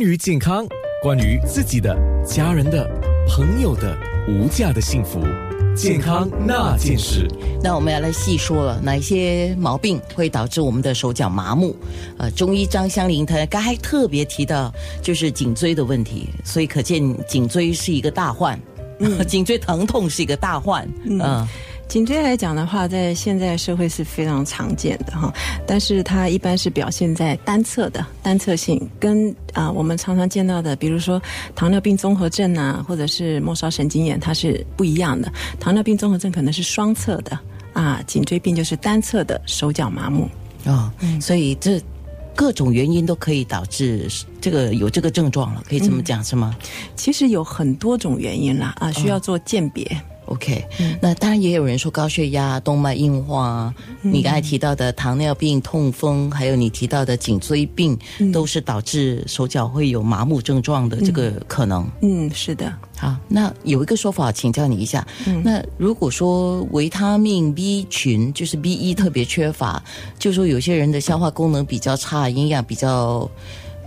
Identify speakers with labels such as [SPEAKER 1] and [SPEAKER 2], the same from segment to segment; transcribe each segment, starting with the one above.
[SPEAKER 1] 关于健康，关于自己的、家人的、朋友的无价的幸福，健康那件事。
[SPEAKER 2] 那我们要来细说了，哪一些毛病会导致我们的手脚麻木？呃，中医张香林他刚才特别提到，就是颈椎的问题，所以可见颈椎是一个大患，颈椎疼痛是一个大患，嗯。
[SPEAKER 3] 颈椎来讲的话，在现在社会是非常常见的哈，但是它一般是表现在单侧的单侧性，跟啊我们常常见到的，比如说糖尿病综合症啊，或者是末梢神经炎，它是不一样的。糖尿病综合症可能是双侧的啊，颈椎病就是单侧的手脚麻木
[SPEAKER 2] 啊，所以这各种原因都可以导致这个有这个症状了，可以这么讲是吗？
[SPEAKER 3] 其实有很多种原因啦啊，需要做鉴别。
[SPEAKER 2] OK，那当然也有人说高血压、动脉硬化，你刚才提到的糖尿病、痛风，还有你提到的颈椎病，都是导致手脚会有麻木症状的这个可能。
[SPEAKER 3] 嗯，是的。
[SPEAKER 2] 好，那有一个说法，请教你一下。那如果说维他命 B 群，就是 B 一特别缺乏，就说有些人的消化功能比较差，营养比较。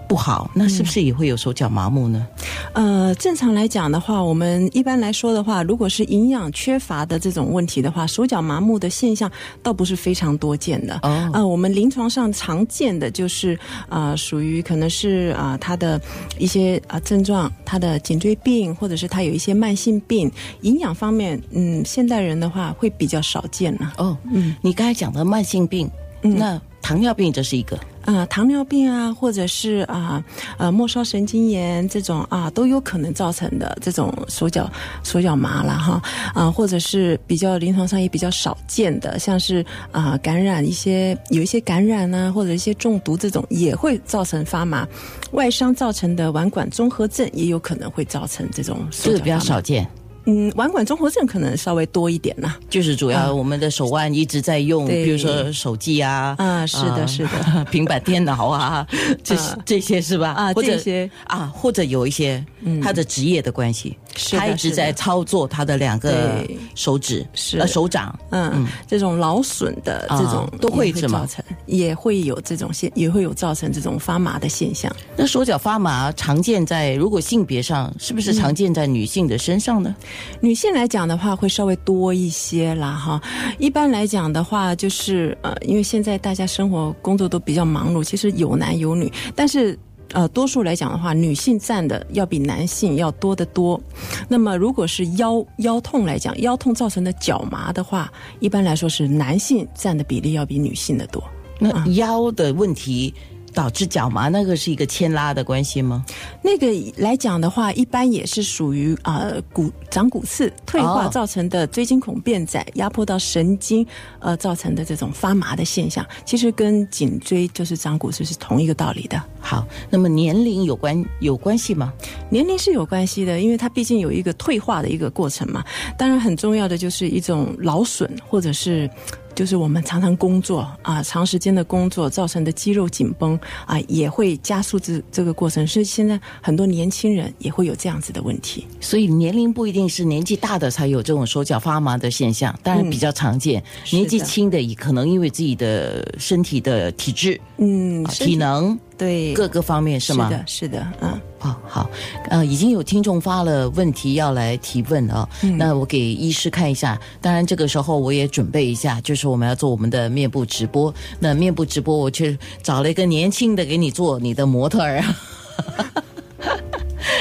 [SPEAKER 2] 不好，那是不是也会有手脚麻木呢？
[SPEAKER 3] 呃，正常来讲的话，我们一般来说的话，如果是营养缺乏的这种问题的话，手脚麻木的现象倒不是非常多见的。哦，啊，我们临床上常见的就是啊，属于可能是啊，他的一些啊症状，他的颈椎病，或者是他有一些慢性病，营养方面，嗯，现代人的话会比较少见呢。
[SPEAKER 2] 哦，嗯，你刚才讲的慢性病，那糖尿病这是一个。
[SPEAKER 3] 啊，糖尿病啊，或者是啊，呃，末梢神经炎这种啊，都有可能造成的这种手脚手脚麻了哈啊，或者是比较临床上也比较少见的，像是啊感染一些有一些感染啊，或者一些中毒这种也会造成发麻，外伤造成的腕管综合症也有可能会造成这种，
[SPEAKER 2] 这个比较少见。
[SPEAKER 3] 嗯，腕管综合症可能稍微多一点呐，
[SPEAKER 2] 就是主要我们的手腕一直在用，比如说手机啊，
[SPEAKER 3] 啊，是的，是的，
[SPEAKER 2] 平板电脑啊，这这些是吧？
[SPEAKER 3] 啊，这些。
[SPEAKER 2] 啊，或者有一些他的职业的关系，他一直在操作他的两个手指，
[SPEAKER 3] 是
[SPEAKER 2] 呃手掌，
[SPEAKER 3] 嗯，这种劳损的这种
[SPEAKER 2] 都会
[SPEAKER 3] 造成，也会有这种现，也会有造成这种发麻的现象。
[SPEAKER 2] 那手脚发麻常见在如果性别上，是不是常见在女性的身上呢？
[SPEAKER 3] 女性来讲的话，会稍微多一些啦，哈。一般来讲的话，就是呃，因为现在大家生活工作都比较忙碌，其实有男有女，但是呃，多数来讲的话，女性占的要比男性要多得多。那么，如果是腰腰痛来讲，腰痛造成的脚麻的话，一般来说是男性占的比例要比女性的多。
[SPEAKER 2] 那腰的问题。导致脚麻，那个是一个牵拉的关系吗？
[SPEAKER 3] 那个来讲的话，一般也是属于啊骨长骨刺退化造成的椎间孔变窄，压迫到神经呃造成的这种发麻的现象，其实跟颈椎就是长骨刺是同一个道理的。
[SPEAKER 2] 好，那么年龄有关有关系吗？
[SPEAKER 3] 年龄是有关系的，因为它毕竟有一个退化的一个过程嘛。当然，很重要的就是一种劳损或者是。就是我们常常工作啊，长时间的工作造成的肌肉紧绷啊，也会加速这这个过程。所以现在很多年轻人也会有这样子的问题。
[SPEAKER 2] 所以年龄不一定是年纪大的才有这种手脚发麻的现象，当然比较常见。年纪轻的也可能因为自己的身体的体质，嗯，体能。
[SPEAKER 3] 对
[SPEAKER 2] 各个方面是吗？
[SPEAKER 3] 是的，是的，嗯，
[SPEAKER 2] 好好，呃，已经有听众发了问题要来提问啊，那我给医师看一下。当然，这个时候我也准备一下，就是我们要做我们的面部直播。那面部直播，我去找了一个年轻的给你做你的模特儿。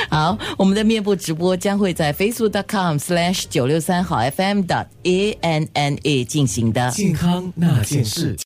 [SPEAKER 2] 好，我们的面部直播将会在 facebook.com/slash 九六三好 FM 的 A N N A 进行的
[SPEAKER 1] 健康那件事。